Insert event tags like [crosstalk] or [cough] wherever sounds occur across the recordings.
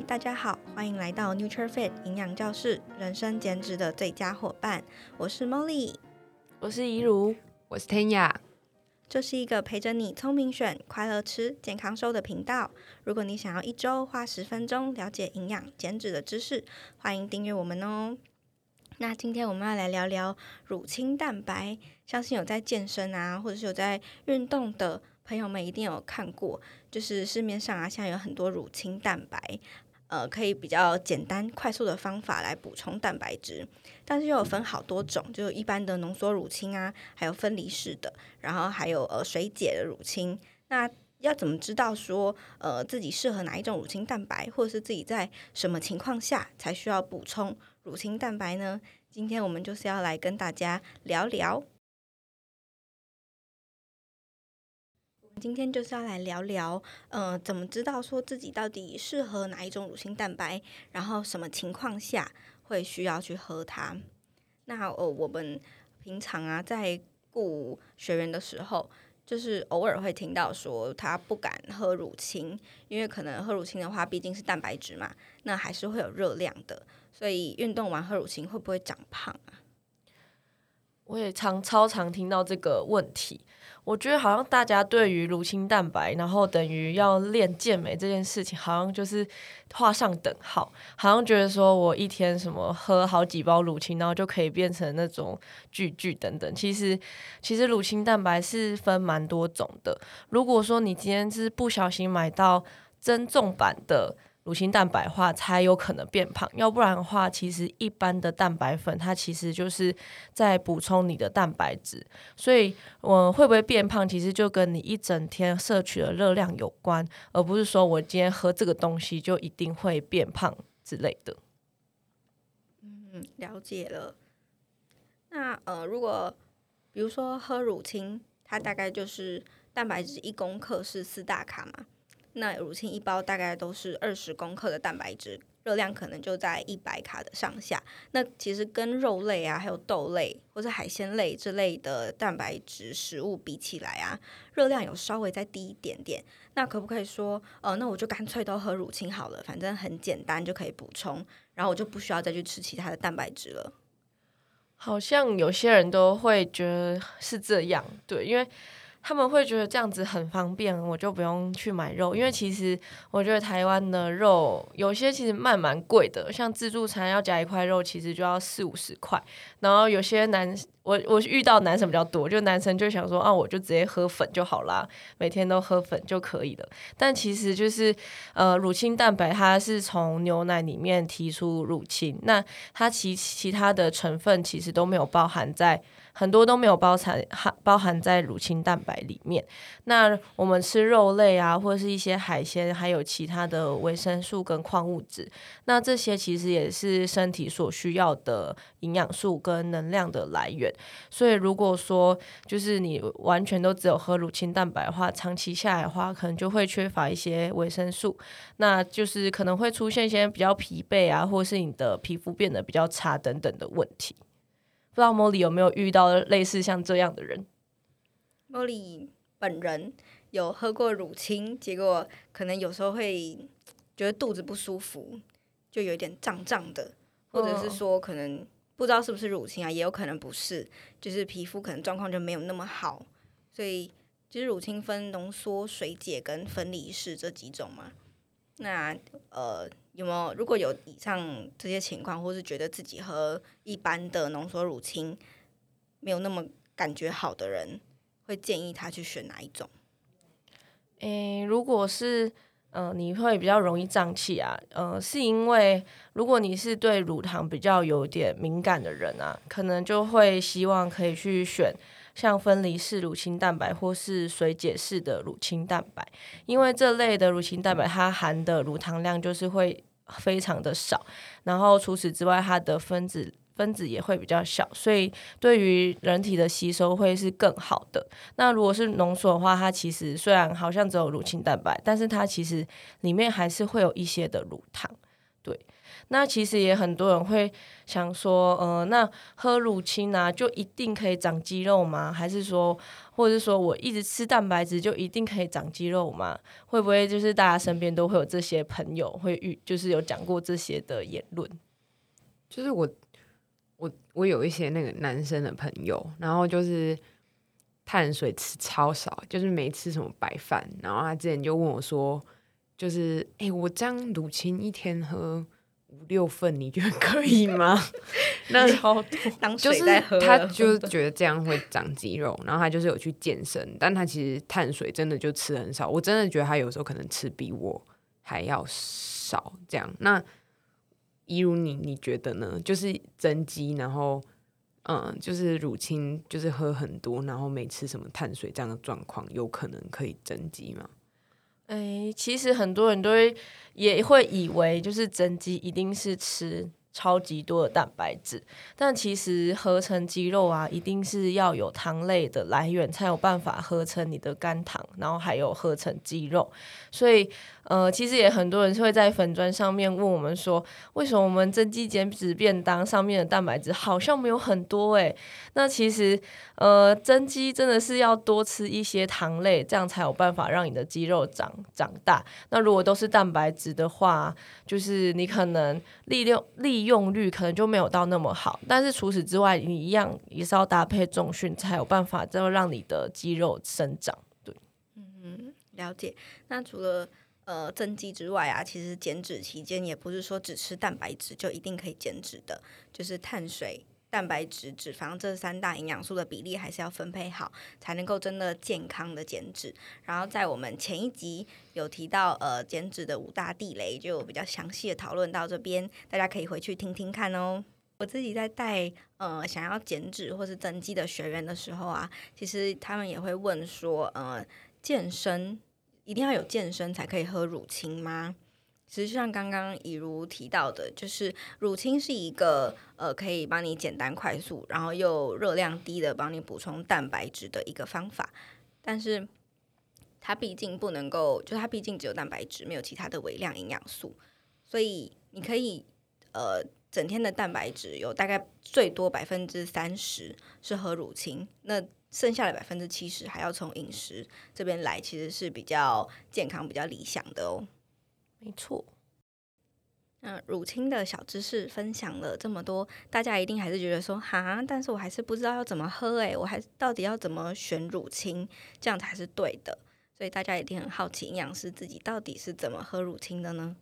嗨，大家好，欢迎来到 NutriFit 营养教室，人生减脂的最佳伙伴。我是 Molly，我是怡如，我是天雅。这是一个陪着你聪明选、快乐吃、健康瘦的频道。如果你想要一周花十分钟了解营养减脂的知识，欢迎订阅我们哦。那今天我们要来聊聊乳清蛋白，相信有在健身啊，或者是有在运动的。朋友们一定有看过，就是市面上啊，现在有很多乳清蛋白，呃，可以比较简单快速的方法来补充蛋白质，但是又有分好多种，就是一般的浓缩乳清啊，还有分离式的，然后还有呃水解的乳清。那要怎么知道说呃自己适合哪一种乳清蛋白，或者是自己在什么情况下才需要补充乳清蛋白呢？今天我们就是要来跟大家聊聊。今天就是要来聊聊，呃，怎么知道说自己到底适合哪一种乳清蛋白，然后什么情况下会需要去喝它？那呃，我们平常啊，在顾学员的时候，就是偶尔会听到说他不敢喝乳清，因为可能喝乳清的话，毕竟是蛋白质嘛，那还是会有热量的，所以运动完喝乳清会不会长胖啊？我也常超常听到这个问题。我觉得好像大家对于乳清蛋白，然后等于要练健美这件事情，好像就是画上等号，好像觉得说我一天什么喝好几包乳清，然后就可以变成那种巨巨等等。其实，其实乳清蛋白是分蛮多种的。如果说你今天是不小心买到增重版的。乳清蛋白化才有可能变胖，要不然的话，其实一般的蛋白粉它其实就是在补充你的蛋白质，所以我会不会变胖，其实就跟你一整天摄取的热量有关，而不是说我今天喝这个东西就一定会变胖之类的。嗯，了解了。那呃，如果比如说喝乳清，它大概就是蛋白质一公克是四大卡嘛？那乳清一包大概都是二十公克的蛋白质，热量可能就在一百卡的上下。那其实跟肉类啊，还有豆类或者海鲜类之类的蛋白质食物比起来啊，热量有稍微再低一点点。那可不可以说，呃，那我就干脆都喝乳清好了，反正很简单就可以补充，然后我就不需要再去吃其他的蛋白质了。好像有些人都会觉得是这样，对，因为。他们会觉得这样子很方便，我就不用去买肉，因为其实我觉得台湾的肉有些其实卖蛮贵的，像自助餐要夹一块肉，其实就要四五十块。然后有些男，我我遇到男生比较多，就男生就想说啊，我就直接喝粉就好啦，每天都喝粉就可以了。但其实就是呃，乳清蛋白它是从牛奶里面提出乳清，那它其其他的成分其实都没有包含在。很多都没有包含含包含在乳清蛋白里面。那我们吃肉类啊，或者是一些海鲜，还有其他的维生素跟矿物质，那这些其实也是身体所需要的营养素跟能量的来源。所以如果说就是你完全都只有喝乳清蛋白的话，长期下来的话，可能就会缺乏一些维生素，那就是可能会出现一些比较疲惫啊，或是你的皮肤变得比较差等等的问题。不知道茉莉有没有遇到类似像这样的人？茉莉本人有喝过乳清，结果可能有时候会觉得肚子不舒服，就有点胀胀的，或者是说可能不知道是不是乳清啊，也有可能不是，就是皮肤可能状况就没有那么好。所以其实乳清分浓缩、水解跟分离式这几种嘛。那呃，有没有如果有以上这些情况，或是觉得自己喝一般的浓缩乳清没有那么感觉好的人，会建议他去选哪一种？诶、如果是呃，你会比较容易胀气啊，呃，是因为如果你是对乳糖比较有点敏感的人啊，可能就会希望可以去选。像分离式乳清蛋白或是水解式的乳清蛋白，因为这类的乳清蛋白它含的乳糖量就是会非常的少，然后除此之外，它的分子分子也会比较小，所以对于人体的吸收会是更好的。那如果是浓缩的话，它其实虽然好像只有乳清蛋白，但是它其实里面还是会有一些的乳糖。对，那其实也很多人会想说，呃，那喝乳清啊，就一定可以长肌肉吗？还是说，或者是说我一直吃蛋白质就一定可以长肌肉吗？会不会就是大家身边都会有这些朋友会遇，就是有讲过这些的言论？就是我，我，我有一些那个男生的朋友，然后就是。碳水吃超少，就是没吃什么白饭。然后他之前就问我说：“就是哎、欸，我这样乳清一天喝五六份，你觉得可以吗？” [laughs] 那超多，[laughs] 当水在喝。就是他就觉得这样会长肌肉，然后他就是有去健身，但他其实碳水真的就吃很少。我真的觉得他有时候可能吃比我还要少。这样，那一如你，你觉得呢？就是增肌，然后。嗯，就是乳清，就是喝很多，然后没吃什么碳水，这样的状况有可能可以增肌吗？哎、其实很多人都会也会以为，就是增肌一定是吃。超级多的蛋白质，但其实合成肌肉啊，一定是要有糖类的来源才有办法合成你的肝糖，然后还有合成肌肉。所以，呃，其实也很多人会在粉砖上面问我们说，为什么我们增肌减脂便当上面的蛋白质好像没有很多？诶，那其实，呃，增肌真的是要多吃一些糖类，这样才有办法让你的肌肉长长大。那如果都是蛋白质的话，就是你可能利用利利用率可能就没有到那么好，但是除此之外，你一样也是要搭配重训，才有办法再让你的肌肉生长。对，嗯，了解。那除了呃增肌之外啊，其实减脂期间也不是说只吃蛋白质就一定可以减脂的，就是碳水。蛋白质、脂肪这三大营养素的比例还是要分配好，才能够真的健康的减脂。然后在我们前一集有提到，呃，减脂的五大地雷，就比较详细的讨论到这边，大家可以回去听听看哦。我自己在带呃想要减脂或是增肌的学员的时候啊，其实他们也会问说，呃，健身一定要有健身才可以喝乳清吗？其实像刚刚以如提到的，就是乳清是一个呃可以帮你简单快速，然后又热量低的帮你补充蛋白质的一个方法。但是它毕竟不能够，就它毕竟只有蛋白质，没有其他的微量营养素。所以你可以呃整天的蛋白质有大概最多百分之三十是喝乳清，那剩下的百分之七十还要从饮食这边来，其实是比较健康、比较理想的哦。没错，那乳清的小知识分享了这么多，大家一定还是觉得说哈，但是我还是不知道要怎么喝诶，我还到底要怎么选乳清，这样才是对的。所以大家一定很好奇，营养师自己到底是怎么喝乳清的呢？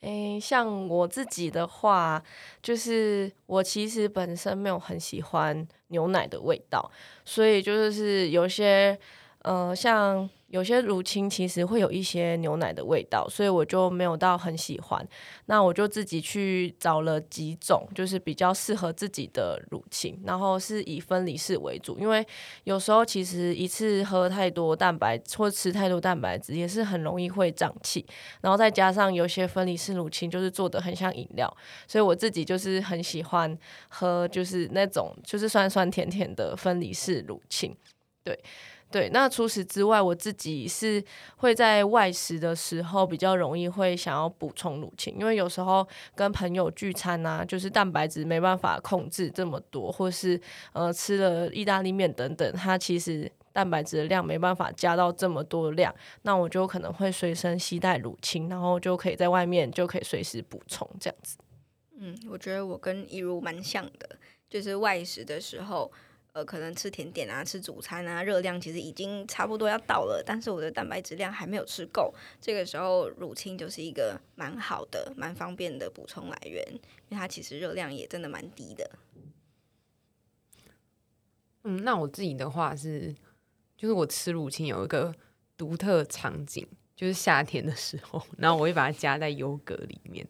诶，像我自己的话，就是我其实本身没有很喜欢牛奶的味道，所以就是有些呃像。有些乳清其实会有一些牛奶的味道，所以我就没有到很喜欢。那我就自己去找了几种，就是比较适合自己的乳清，然后是以分离式为主。因为有时候其实一次喝太多蛋白或吃太多蛋白质也是很容易会胀气。然后再加上有些分离式乳清就是做得很像饮料，所以我自己就是很喜欢喝就是那种就是酸酸甜甜的分离式乳清，对。对，那除此之外，我自己是会在外食的时候比较容易会想要补充乳清，因为有时候跟朋友聚餐啊，就是蛋白质没办法控制这么多，或是呃吃了意大利面等等，它其实蛋白质的量没办法加到这么多量，那我就可能会随身携带乳清，然后就可以在外面就可以随时补充这样子。嗯，我觉得我跟一如蛮像的，就是外食的时候。呃，可能吃甜点啊，吃主餐啊，热量其实已经差不多要到了，但是我的蛋白质量还没有吃够。这个时候，乳清就是一个蛮好的、蛮方便的补充来源，因为它其实热量也真的蛮低的。嗯，那我自己的话是，就是我吃乳清有一个独特场景，就是夏天的时候，然后我会把它加在优格里面。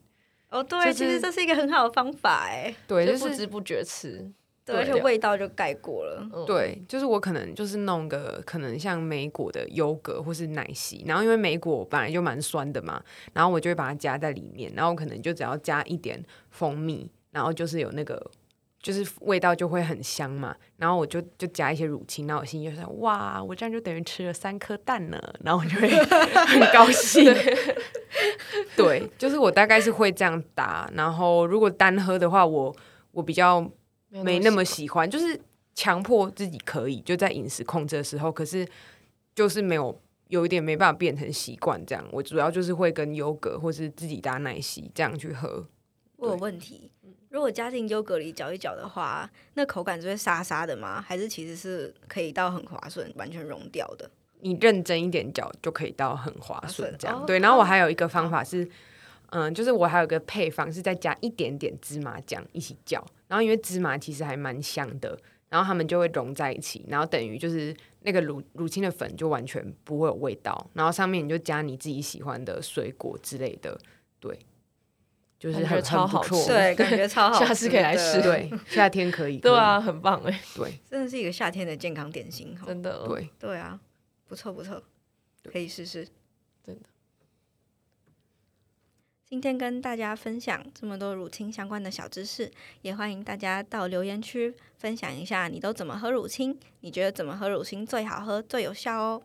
哦，对，就是、其实这是一个很好的方法，哎，对，就不知不觉吃。对，而且味道就盖过了。对，就是我可能就是弄个可能像莓果的优格或是奶昔，然后因为莓果本来就蛮酸的嘛，然后我就会把它加在里面，然后可能就只要加一点蜂蜜，然后就是有那个就是味道就会很香嘛。然后我就就加一些乳清，然后我心里就想，哇，我这样就等于吃了三颗蛋呢。然后我就会 [laughs] 很高兴。对，对，就是我大概是会这样打。然后如果单喝的话，我我比较没那么喜欢，就是强迫自己可以就在饮食控制的时候，可是就是没有。有一点没办法变成习惯，这样我主要就是会跟优格或是自己打奶昔这样去喝。我有问题，如果加进优格里搅一搅的话，那口感就会沙沙的吗？还是其实是可以到很滑顺，完全融掉的？你认真一点搅就可以到很滑顺，这样对。然后我还有一个方法是，嗯，就是我还有一个配方是再加一点点芝麻酱一起搅，然后因为芝麻其实还蛮香的。然后它们就会融在一起，然后等于就是那个乳乳清的粉就完全不会有味道，然后上面你就加你自己喜欢的水果之类的，对，就是很超好吃，对，感觉超好，[laughs] 下次可以来试，对，夏天可以，[laughs] 对啊，很棒哎，对，真的是一个夏天的健康点心，真的，对，对啊，不错不错，可以试试，真的。今天跟大家分享这么多乳清相关的小知识，也欢迎大家到留言区分享一下你都怎么喝乳清，你觉得怎么喝乳清最好喝、最有效哦。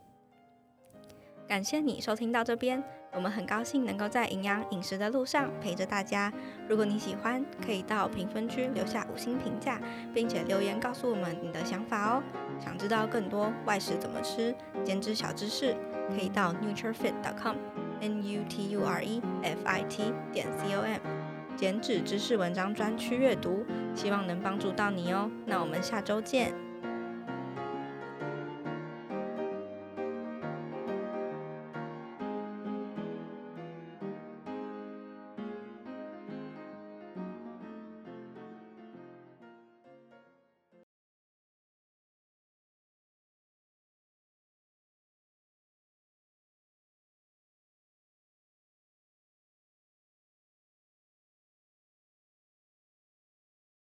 感谢你收听到这边，我们很高兴能够在营养饮食的路上陪着大家。如果你喜欢，可以到评分区留下五星评价，并且留言告诉我们你的想法哦。想知道更多外食怎么吃、减脂小知识，可以到 nuturefit.com。N u t u r e f i t 点 c o m 减脂知识文章专区阅读，希望能帮助到你哦。那我们下周见。